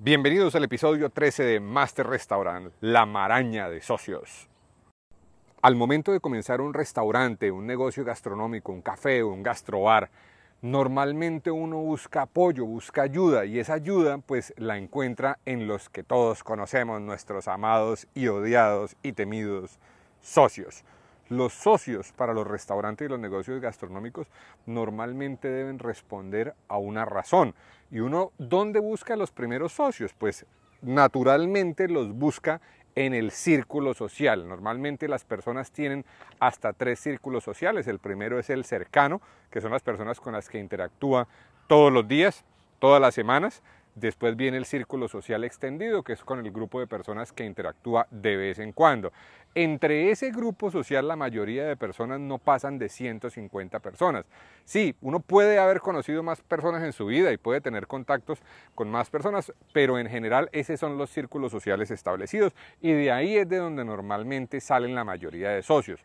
Bienvenidos al episodio 13 de Master Restaurant, la maraña de socios. Al momento de comenzar un restaurante, un negocio gastronómico, un café, un gastrobar, normalmente uno busca apoyo, busca ayuda y esa ayuda pues la encuentra en los que todos conocemos, nuestros amados y odiados y temidos socios. Los socios para los restaurantes y los negocios gastronómicos normalmente deben responder a una razón. ¿Y uno dónde busca los primeros socios? Pues naturalmente los busca en el círculo social. Normalmente las personas tienen hasta tres círculos sociales. El primero es el cercano, que son las personas con las que interactúa todos los días, todas las semanas. Después viene el círculo social extendido, que es con el grupo de personas que interactúa de vez en cuando. Entre ese grupo social la mayoría de personas no pasan de 150 personas. Sí, uno puede haber conocido más personas en su vida y puede tener contactos con más personas, pero en general esos son los círculos sociales establecidos y de ahí es de donde normalmente salen la mayoría de socios.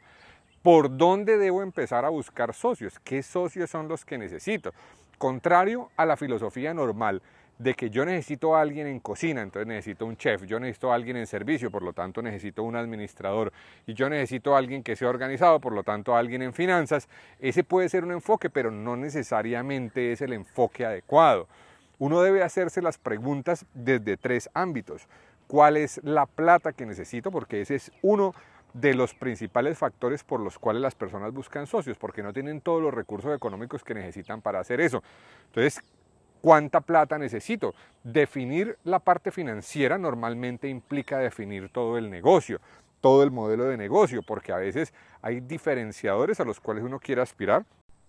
¿Por dónde debo empezar a buscar socios? ¿Qué socios son los que necesito? Contrario a la filosofía normal, de que yo necesito a alguien en cocina, entonces necesito un chef, yo necesito a alguien en servicio, por lo tanto necesito un administrador, y yo necesito a alguien que sea organizado, por lo tanto alguien en finanzas, ese puede ser un enfoque, pero no necesariamente es el enfoque adecuado. Uno debe hacerse las preguntas desde tres ámbitos. ¿Cuál es la plata que necesito? Porque ese es uno de los principales factores por los cuales las personas buscan socios, porque no tienen todos los recursos económicos que necesitan para hacer eso. Entonces, ¿Cuánta plata necesito? Definir la parte financiera normalmente implica definir todo el negocio, todo el modelo de negocio, porque a veces hay diferenciadores a los cuales uno quiere aspirar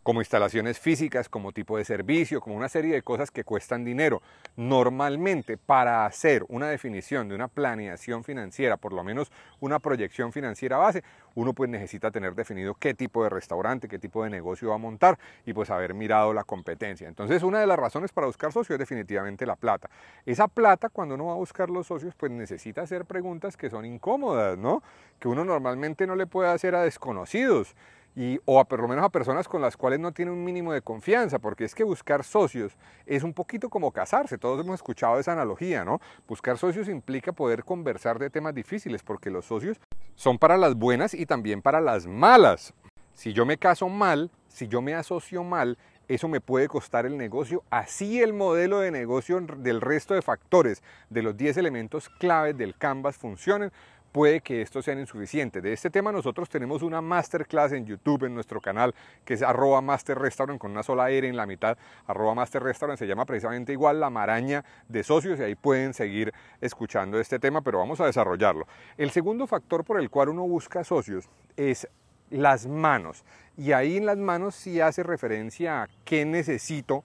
como instalaciones físicas, como tipo de servicio, como una serie de cosas que cuestan dinero. Normalmente para hacer una definición de una planeación financiera, por lo menos una proyección financiera base, uno pues necesita tener definido qué tipo de restaurante, qué tipo de negocio va a montar y pues haber mirado la competencia. Entonces una de las razones para buscar socios es definitivamente la plata. Esa plata cuando uno va a buscar los socios pues necesita hacer preguntas que son incómodas, ¿no? Que uno normalmente no le puede hacer a desconocidos y, o a, por lo menos a personas con las cuales no tiene un mínimo de confianza, porque es que buscar socios es un poquito como casarse, todos hemos escuchado esa analogía, ¿no? Buscar socios implica poder conversar de temas difíciles, porque los socios son para las buenas y también para las malas. Si yo me caso mal, si yo me asocio mal, eso me puede costar el negocio, así el modelo de negocio del resto de factores, de los 10 elementos claves del Canvas funcionen, puede que esto sea insuficiente. De este tema nosotros tenemos una masterclass en YouTube, en nuestro canal, que es arroba master restaurant con una sola R en la mitad, arroba master restaurant, se llama precisamente igual la maraña de socios y ahí pueden seguir escuchando este tema, pero vamos a desarrollarlo. El segundo factor por el cual uno busca socios es las manos. Y ahí en las manos sí hace referencia a qué necesito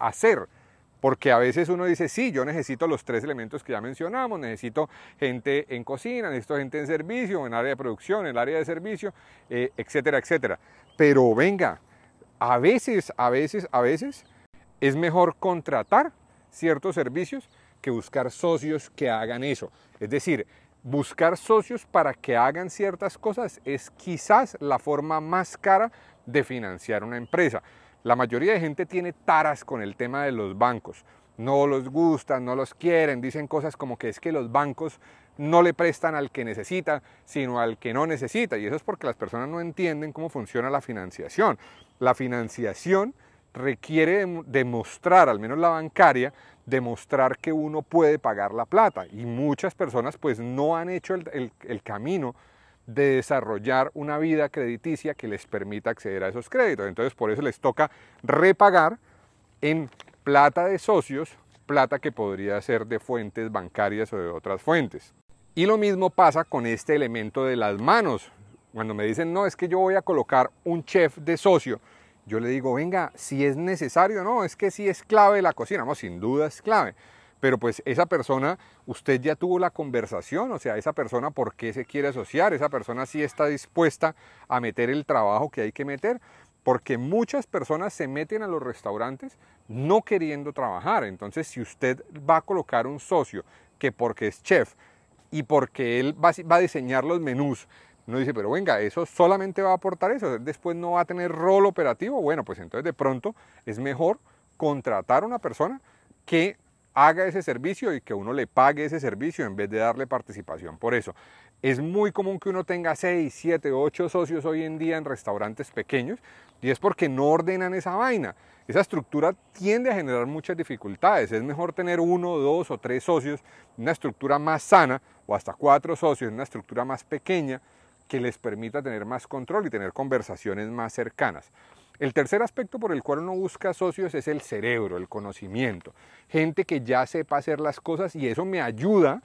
hacer porque a veces uno dice, sí, yo necesito los tres elementos que ya mencionamos, necesito gente en cocina, necesito gente en servicio, en área de producción, en área de servicio, eh, etcétera, etcétera. Pero venga, a veces, a veces, a veces es mejor contratar ciertos servicios que buscar socios que hagan eso. Es decir, buscar socios para que hagan ciertas cosas es quizás la forma más cara de financiar una empresa. La mayoría de gente tiene taras con el tema de los bancos. No los gustan, no los quieren, dicen cosas como que es que los bancos no le prestan al que necesita, sino al que no necesita. Y eso es porque las personas no entienden cómo funciona la financiación. La financiación requiere demostrar, al menos la bancaria, demostrar que uno puede pagar la plata. Y muchas personas pues no han hecho el, el camino de desarrollar una vida crediticia que les permita acceder a esos créditos. Entonces por eso les toca repagar en plata de socios, plata que podría ser de fuentes bancarias o de otras fuentes. Y lo mismo pasa con este elemento de las manos. Cuando me dicen, no, es que yo voy a colocar un chef de socio, yo le digo, venga, si es necesario, no, es que si es clave la cocina, no, sin duda es clave pero pues esa persona, usted ya tuvo la conversación, o sea, esa persona por qué se quiere asociar, esa persona sí está dispuesta a meter el trabajo que hay que meter, porque muchas personas se meten a los restaurantes no queriendo trabajar. Entonces, si usted va a colocar un socio que porque es chef y porque él va, a diseñar los menús, no dice, pero venga, eso solamente va a aportar eso, después no va a tener rol operativo, bueno, pues entonces de pronto es mejor contratar a una persona que haga ese servicio y que uno le pague ese servicio en vez de darle participación por eso. Es muy común que uno tenga 6, 7, 8 socios hoy en día en restaurantes pequeños y es porque no ordenan esa vaina. Esa estructura tiende a generar muchas dificultades. Es mejor tener uno, dos o tres socios, una estructura más sana o hasta cuatro socios, una estructura más pequeña que les permita tener más control y tener conversaciones más cercanas. El tercer aspecto por el cual uno busca socios es el cerebro, el conocimiento. Gente que ya sepa hacer las cosas y eso me ayuda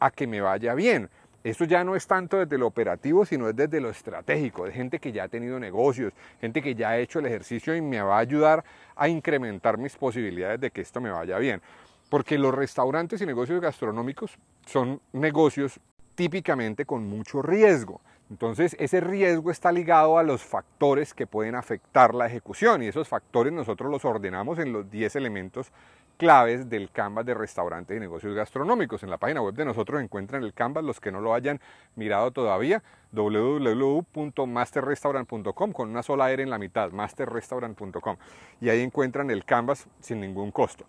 a que me vaya bien. Esto ya no es tanto desde lo operativo, sino es desde lo estratégico, de gente que ya ha tenido negocios, gente que ya ha hecho el ejercicio y me va a ayudar a incrementar mis posibilidades de que esto me vaya bien. Porque los restaurantes y negocios gastronómicos son negocios típicamente con mucho riesgo. Entonces ese riesgo está ligado a los factores que pueden afectar la ejecución y esos factores nosotros los ordenamos en los 10 elementos claves del Canvas de restaurantes y negocios gastronómicos. En la página web de nosotros encuentran el Canvas, los que no lo hayan mirado todavía, www.masterrestaurant.com con una sola R en la mitad, masterrestaurant.com. Y ahí encuentran el Canvas sin ningún costo.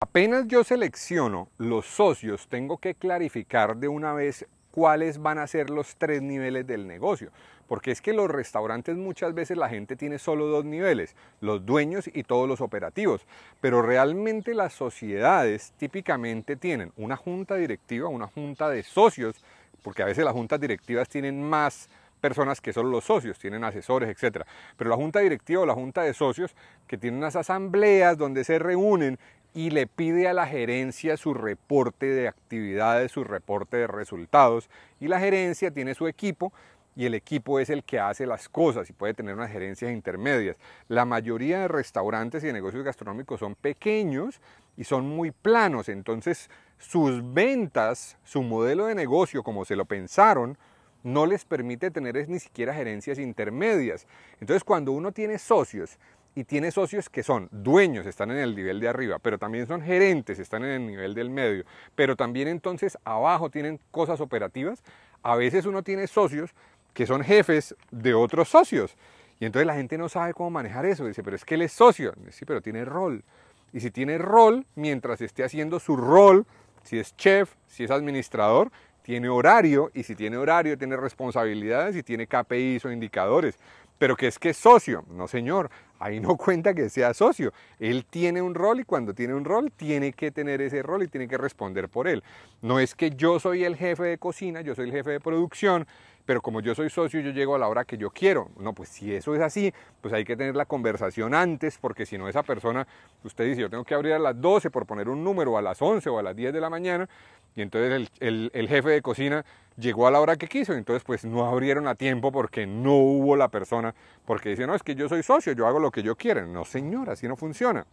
Apenas yo selecciono los socios, tengo que clarificar de una vez cuáles van a ser los tres niveles del negocio. Porque es que los restaurantes muchas veces la gente tiene solo dos niveles, los dueños y todos los operativos. Pero realmente las sociedades típicamente tienen una junta directiva, una junta de socios, porque a veces las juntas directivas tienen más personas que solo los socios, tienen asesores, etc. Pero la junta directiva o la junta de socios que tienen unas asambleas donde se reúnen y le pide a la gerencia su reporte de actividades, su reporte de resultados. Y la gerencia tiene su equipo y el equipo es el que hace las cosas y puede tener unas gerencias intermedias. La mayoría de restaurantes y de negocios gastronómicos son pequeños y son muy planos, entonces sus ventas, su modelo de negocio, como se lo pensaron, no les permite tener ni siquiera gerencias intermedias. Entonces cuando uno tiene socios y tiene socios que son dueños, están en el nivel de arriba, pero también son gerentes, están en el nivel del medio, pero también entonces abajo tienen cosas operativas, a veces uno tiene socios que son jefes de otros socios. Y entonces la gente no sabe cómo manejar eso. Dice, pero es que él es socio. Sí, pero tiene rol. Y si tiene rol, mientras esté haciendo su rol, si es chef, si es administrador, tiene horario. Y si tiene horario, tiene responsabilidades y tiene KPIs o indicadores pero que es que es socio. No, señor, ahí no cuenta que sea socio. Él tiene un rol y cuando tiene un rol tiene que tener ese rol y tiene que responder por él. No es que yo soy el jefe de cocina, yo soy el jefe de producción, pero como yo soy socio yo llego a la hora que yo quiero. No, pues si eso es así, pues hay que tener la conversación antes, porque si no esa persona, usted dice, yo tengo que abrir a las 12 por poner un número, a las 11 o a las 10 de la mañana, y entonces el, el jefe de cocina llegó a la hora que quiso, entonces pues no abrieron a tiempo porque no hubo la persona, porque dice, no, es que yo soy socio, yo hago lo que yo quiero. No, señor, así no funciona.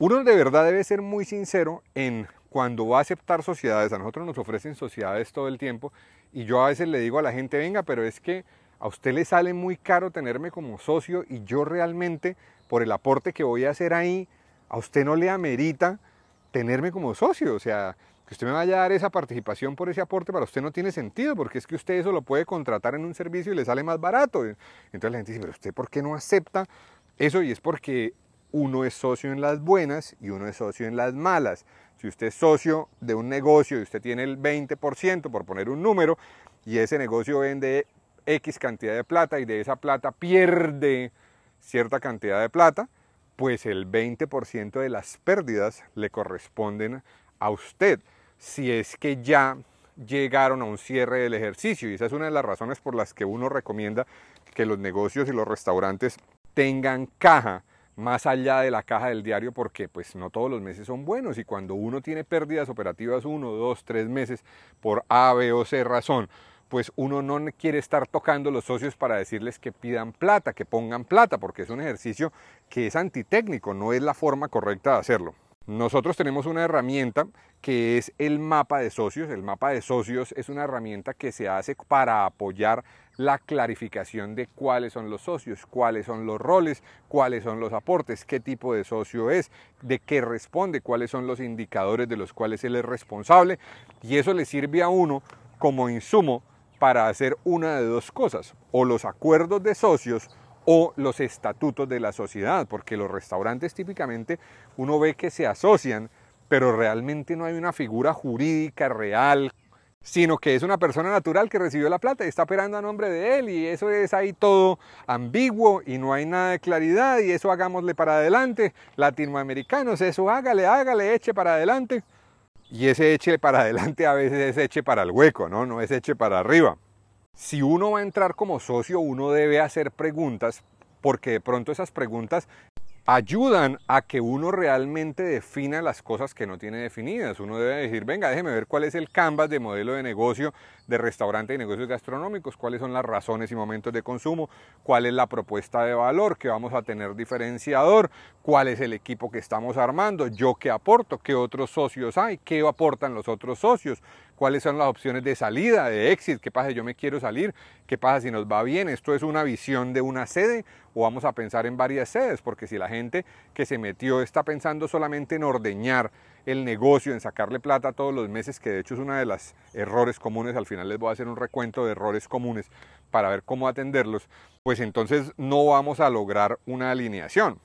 Uno de verdad debe ser muy sincero en cuando va a aceptar sociedades. A nosotros nos ofrecen sociedades todo el tiempo y yo a veces le digo a la gente, venga, pero es que a usted le sale muy caro tenerme como socio y yo realmente, por el aporte que voy a hacer ahí, a usted no le amerita tenerme como socio. O sea, que usted me vaya a dar esa participación por ese aporte para usted no tiene sentido, porque es que usted eso lo puede contratar en un servicio y le sale más barato. Entonces la gente dice, pero usted por qué no acepta eso? Y es porque uno es socio en las buenas y uno es socio en las malas. Si usted es socio de un negocio y usted tiene el 20%, por poner un número, y ese negocio vende X cantidad de plata y de esa plata pierde cierta cantidad de plata, pues el 20% de las pérdidas le corresponden a usted si es que ya llegaron a un cierre del ejercicio. Y esa es una de las razones por las que uno recomienda que los negocios y los restaurantes tengan caja más allá de la caja del diario porque pues no todos los meses son buenos y cuando uno tiene pérdidas operativas uno, dos, tres meses por A, B o C razón, pues uno no quiere estar tocando los socios para decirles que pidan plata, que pongan plata, porque es un ejercicio que es antitécnico, no es la forma correcta de hacerlo. Nosotros tenemos una herramienta que es el mapa de socios. El mapa de socios es una herramienta que se hace para apoyar la clarificación de cuáles son los socios, cuáles son los roles, cuáles son los aportes, qué tipo de socio es, de qué responde, cuáles son los indicadores de los cuales él es responsable. Y eso le sirve a uno como insumo para hacer una de dos cosas, o los acuerdos de socios o los estatutos de la sociedad, porque los restaurantes típicamente uno ve que se asocian pero realmente no hay una figura jurídica real, sino que es una persona natural que recibió la plata y está operando a nombre de él y eso es ahí todo ambiguo y no hay nada de claridad y eso hagámosle para adelante, latinoamericanos, eso hágale, hágale, eche para adelante. Y ese eche para adelante a veces es eche para el hueco, ¿no? No es eche para arriba. Si uno va a entrar como socio, uno debe hacer preguntas porque de pronto esas preguntas ayudan a que uno realmente defina las cosas que no tiene definidas. Uno debe decir, venga, déjeme ver cuál es el canvas de modelo de negocio de restaurante y negocios gastronómicos, cuáles son las razones y momentos de consumo, cuál es la propuesta de valor que vamos a tener diferenciador, cuál es el equipo que estamos armando, yo qué aporto, qué otros socios hay, qué aportan los otros socios, cuáles son las opciones de salida, de exit, qué pasa si yo me quiero salir, qué pasa si nos va bien, esto es una visión de una sede o vamos a pensar en varias sedes, porque si la gente que se metió está pensando solamente en ordeñar el negocio, en sacarle plata todos los meses, que de hecho es uno de los errores comunes, al final les voy a hacer un recuento de errores comunes para ver cómo atenderlos, pues entonces no vamos a lograr una alineación.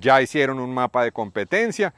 Ya hicieron un mapa de competencia,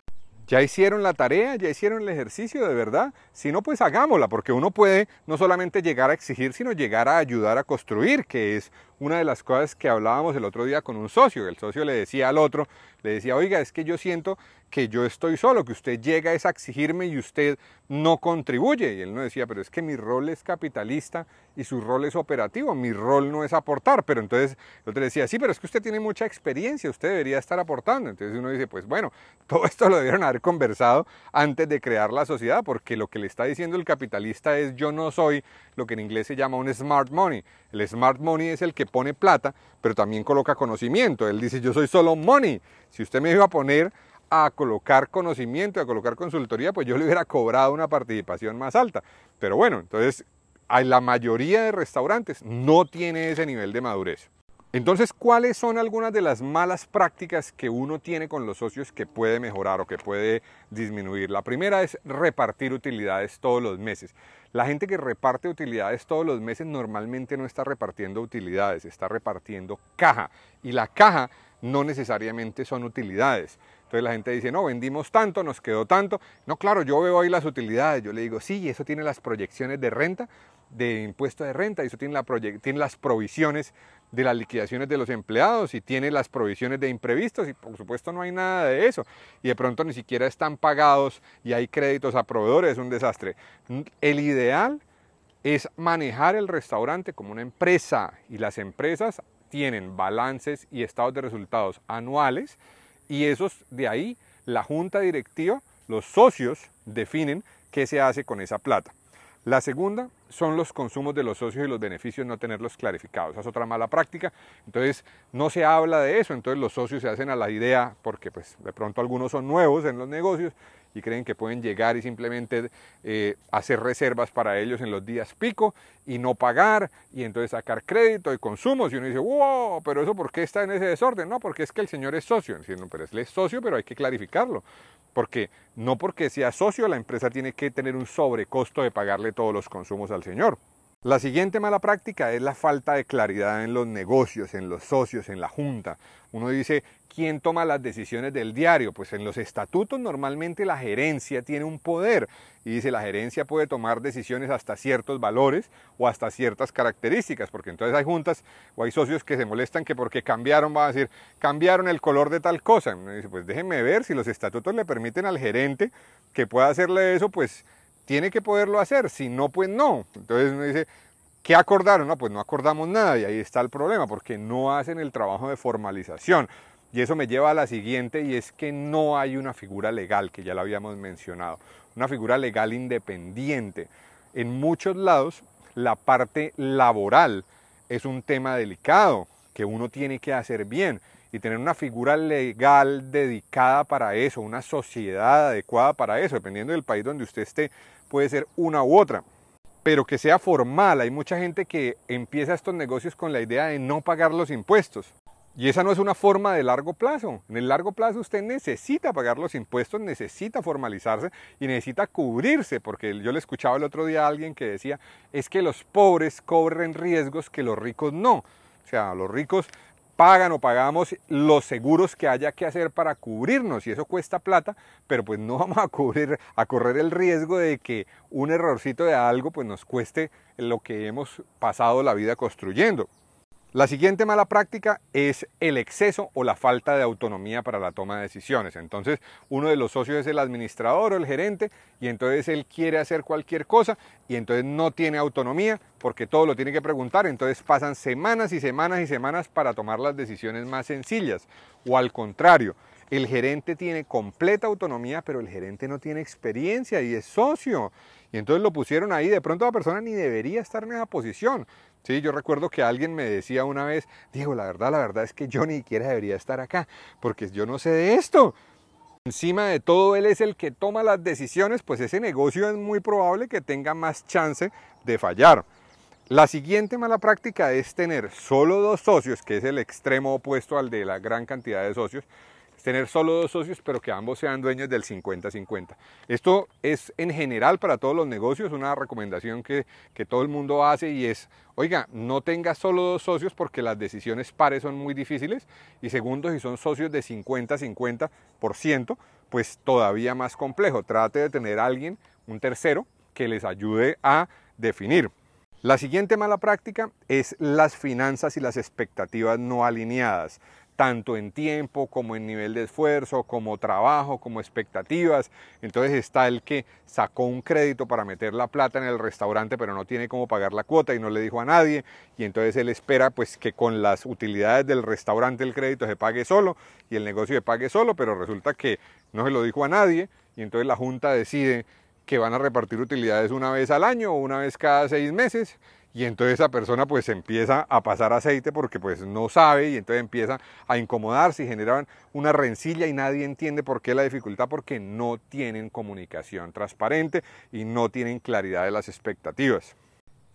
¿Ya hicieron la tarea? ¿Ya hicieron el ejercicio de verdad? Si no, pues hagámosla, porque uno puede no solamente llegar a exigir, sino llegar a ayudar a construir, que es una de las cosas que hablábamos el otro día con un socio. El socio le decía al otro, le decía, oiga, es que yo siento que yo estoy solo, que usted llega a exigirme y usted no contribuye. Y él no decía, pero es que mi rol es capitalista y su rol es operativo, mi rol no es aportar. Pero entonces el otro decía, sí, pero es que usted tiene mucha experiencia, usted debería estar aportando. Entonces uno dice, pues bueno, todo esto lo debieron haber conversado antes de crear la sociedad, porque lo que le está diciendo el capitalista es yo no soy lo que en inglés se llama un smart money. El smart money es el que pone plata, pero también coloca conocimiento. Él dice, yo soy solo money. Si usted me iba a poner a colocar conocimiento, a colocar consultoría, pues yo le hubiera cobrado una participación más alta. Pero bueno, entonces la mayoría de restaurantes no tiene ese nivel de madurez. Entonces, ¿cuáles son algunas de las malas prácticas que uno tiene con los socios que puede mejorar o que puede disminuir? La primera es repartir utilidades todos los meses. La gente que reparte utilidades todos los meses normalmente no está repartiendo utilidades, está repartiendo caja. Y la caja no necesariamente son utilidades. Entonces la gente dice, no, vendimos tanto, nos quedó tanto. No, claro, yo veo ahí las utilidades. Yo le digo, sí, eso tiene las proyecciones de renta, de impuesto de renta, eso tiene, la tiene las provisiones de las liquidaciones de los empleados y tiene las provisiones de imprevistos y por supuesto no hay nada de eso. Y de pronto ni siquiera están pagados y hay créditos a proveedores, es un desastre. El ideal es manejar el restaurante como una empresa y las empresas tienen balances y estados de resultados anuales y esos de ahí la junta directiva, los socios definen qué se hace con esa plata. La segunda son los consumos de los socios y los beneficios no tenerlos clarificados. Esa es otra mala práctica. Entonces no se habla de eso. Entonces los socios se hacen a la idea porque pues de pronto algunos son nuevos en los negocios y creen que pueden llegar y simplemente eh, hacer reservas para ellos en los días pico y no pagar y entonces sacar crédito y consumos y uno dice, wow, pero eso ¿por qué está en ese desorden? No, porque es que el señor es socio, no, pero es socio, pero hay que clarificarlo, porque no porque sea socio la empresa tiene que tener un sobrecosto de pagarle todos los consumos señor. La siguiente mala práctica es la falta de claridad en los negocios, en los socios, en la junta. Uno dice, ¿quién toma las decisiones del diario? Pues en los estatutos normalmente la gerencia tiene un poder y dice la gerencia puede tomar decisiones hasta ciertos valores o hasta ciertas características, porque entonces hay juntas o hay socios que se molestan que porque cambiaron, va a decir, cambiaron el color de tal cosa. Uno dice, pues déjenme ver si los estatutos le permiten al gerente que pueda hacerle eso, pues tiene que poderlo hacer, si no, pues no. Entonces uno dice, ¿qué acordaron? No, pues no acordamos nada y ahí está el problema, porque no hacen el trabajo de formalización. Y eso me lleva a la siguiente y es que no hay una figura legal, que ya lo habíamos mencionado, una figura legal independiente. En muchos lados la parte laboral es un tema delicado que uno tiene que hacer bien y tener una figura legal dedicada para eso, una sociedad adecuada para eso, dependiendo del país donde usted esté, puede ser una u otra, pero que sea formal. Hay mucha gente que empieza estos negocios con la idea de no pagar los impuestos. Y esa no es una forma de largo plazo. En el largo plazo usted necesita pagar los impuestos, necesita formalizarse y necesita cubrirse, porque yo le escuchaba el otro día a alguien que decía, es que los pobres cobren riesgos que los ricos no. O sea, los ricos pagan o pagamos los seguros que haya que hacer para cubrirnos y eso cuesta plata, pero pues no vamos a cubrir, a correr el riesgo de que un errorcito de algo pues nos cueste lo que hemos pasado la vida construyendo. La siguiente mala práctica es el exceso o la falta de autonomía para la toma de decisiones. Entonces, uno de los socios es el administrador o el gerente y entonces él quiere hacer cualquier cosa y entonces no tiene autonomía porque todo lo tiene que preguntar. Entonces pasan semanas y semanas y semanas para tomar las decisiones más sencillas. O al contrario, el gerente tiene completa autonomía, pero el gerente no tiene experiencia y es socio. Y entonces lo pusieron ahí, de pronto la persona ni debería estar en esa posición. Sí, yo recuerdo que alguien me decía una vez, Diego, la verdad, la verdad es que yo ni siquiera debería estar acá, porque yo no sé de esto. Encima de todo, él es el que toma las decisiones, pues ese negocio es muy probable que tenga más chance de fallar. La siguiente mala práctica es tener solo dos socios, que es el extremo opuesto al de la gran cantidad de socios, tener solo dos socios, pero que ambos sean dueños del 50-50. Esto es en general para todos los negocios una recomendación que, que, todo el mundo hace y es, oiga, no tenga solo dos socios porque las decisiones pares son muy difíciles y segundo, si son socios de 50-50%, pues todavía más complejo. Trate de tener a alguien, un tercero, que les ayude a definir. La siguiente mala práctica es las finanzas y las expectativas no alineadas tanto en tiempo como en nivel de esfuerzo, como trabajo, como expectativas. Entonces está el que sacó un crédito para meter la plata en el restaurante, pero no tiene cómo pagar la cuota y no le dijo a nadie. Y entonces él espera pues que con las utilidades del restaurante el crédito se pague solo y el negocio se pague solo, pero resulta que no se lo dijo a nadie y entonces la junta decide que van a repartir utilidades una vez al año o una vez cada seis meses y entonces esa persona pues empieza a pasar aceite porque pues no sabe y entonces empieza a incomodarse y generan una rencilla y nadie entiende por qué la dificultad porque no tienen comunicación transparente y no tienen claridad de las expectativas.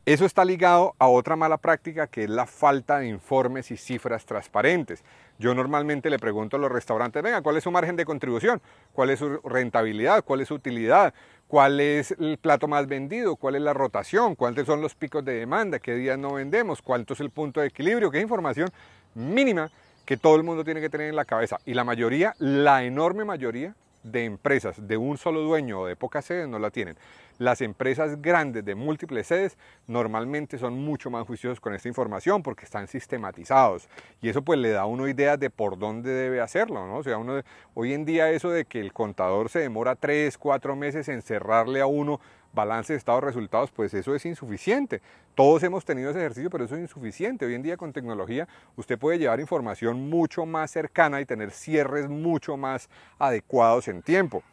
Eso está ligado a otra mala práctica que es la falta de informes y cifras transparentes. Yo normalmente le pregunto a los restaurantes, venga, ¿cuál es su margen de contribución? ¿Cuál es su rentabilidad? ¿Cuál es su utilidad? ¿Cuál es el plato más vendido? ¿Cuál es la rotación? ¿Cuáles son los picos de demanda? ¿Qué días no vendemos? ¿Cuánto es el punto de equilibrio? ¿Qué información mínima que todo el mundo tiene que tener en la cabeza? Y la mayoría, la enorme mayoría de empresas de un solo dueño o de pocas sedes no la tienen. Las empresas grandes de múltiples sedes normalmente son mucho más juiciosos con esta información porque están sistematizados y eso pues le da a uno ideas de por dónde debe hacerlo, ¿no? O sea, uno, hoy en día eso de que el contador se demora tres, cuatro meses en cerrarle a uno balance de estado de resultados, pues eso es insuficiente. Todos hemos tenido ese ejercicio, pero eso es insuficiente. Hoy en día con tecnología usted puede llevar información mucho más cercana y tener cierres mucho más adecuados en tiempo.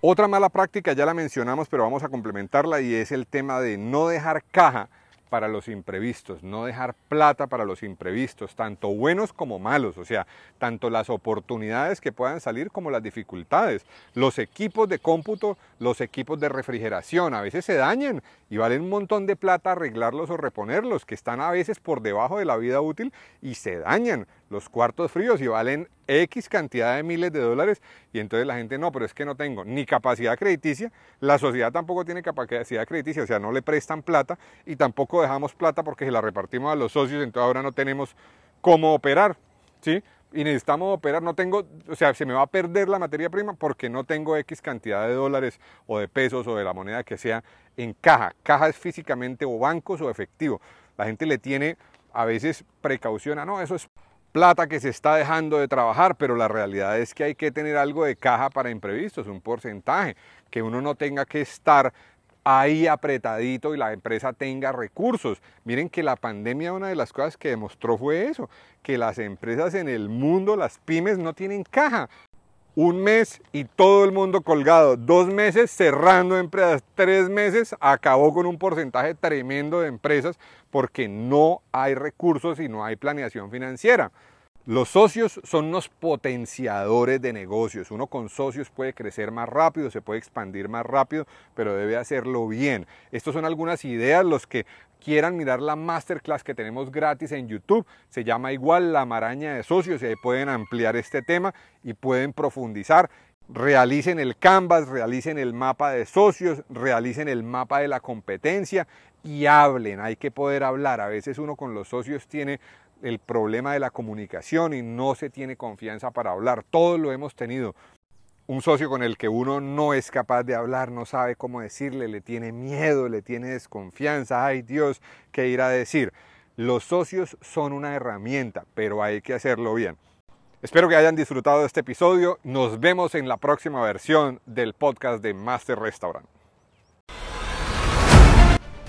Otra mala práctica ya la mencionamos, pero vamos a complementarla y es el tema de no dejar caja para los imprevistos, no dejar plata para los imprevistos, tanto buenos como malos, o sea, tanto las oportunidades que puedan salir como las dificultades. Los equipos de cómputo, los equipos de refrigeración, a veces se dañan y valen un montón de plata arreglarlos o reponerlos, que están a veces por debajo de la vida útil y se dañan los cuartos fríos y valen X cantidad de miles de dólares y entonces la gente no, pero es que no tengo ni capacidad crediticia, la sociedad tampoco tiene capacidad crediticia, o sea, no le prestan plata y tampoco dejamos plata porque se la repartimos a los socios, entonces ahora no tenemos cómo operar, ¿sí? Y necesitamos operar, no tengo, o sea, se me va a perder la materia prima porque no tengo X cantidad de dólares o de pesos o de la moneda que sea en caja. Caja es físicamente o bancos o efectivo. La gente le tiene a veces precaución, no, eso es plata que se está dejando de trabajar, pero la realidad es que hay que tener algo de caja para imprevistos, un porcentaje, que uno no tenga que estar ahí apretadito y la empresa tenga recursos. Miren que la pandemia una de las cosas que demostró fue eso, que las empresas en el mundo, las pymes no tienen caja. Un mes y todo el mundo colgado, dos meses cerrando empresas, tres meses acabó con un porcentaje tremendo de empresas porque no hay recursos y no hay planeación financiera. Los socios son unos potenciadores de negocios. Uno con socios puede crecer más rápido, se puede expandir más rápido, pero debe hacerlo bien. Estas son algunas ideas. Los que quieran mirar la masterclass que tenemos gratis en YouTube, se llama igual La Maraña de Socios y ahí pueden ampliar este tema y pueden profundizar realicen el canvas, realicen el mapa de socios, realicen el mapa de la competencia y hablen, hay que poder hablar. A veces uno con los socios tiene el problema de la comunicación y no se tiene confianza para hablar. Todos lo hemos tenido. Un socio con el que uno no es capaz de hablar, no sabe cómo decirle, le tiene miedo, le tiene desconfianza. Ay Dios, ¿qué irá a decir? Los socios son una herramienta, pero hay que hacerlo bien. Espero que hayan disfrutado de este episodio. Nos vemos en la próxima versión del podcast de Master Restaurant.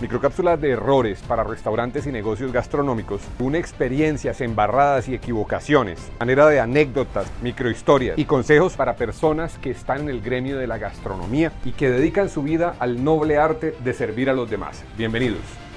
Microcápsulas de errores para restaurantes y negocios gastronómicos, una experiencias embarradas y equivocaciones, manera de anécdotas, microhistorias y consejos para personas que están en el gremio de la gastronomía y que dedican su vida al noble arte de servir a los demás. Bienvenidos.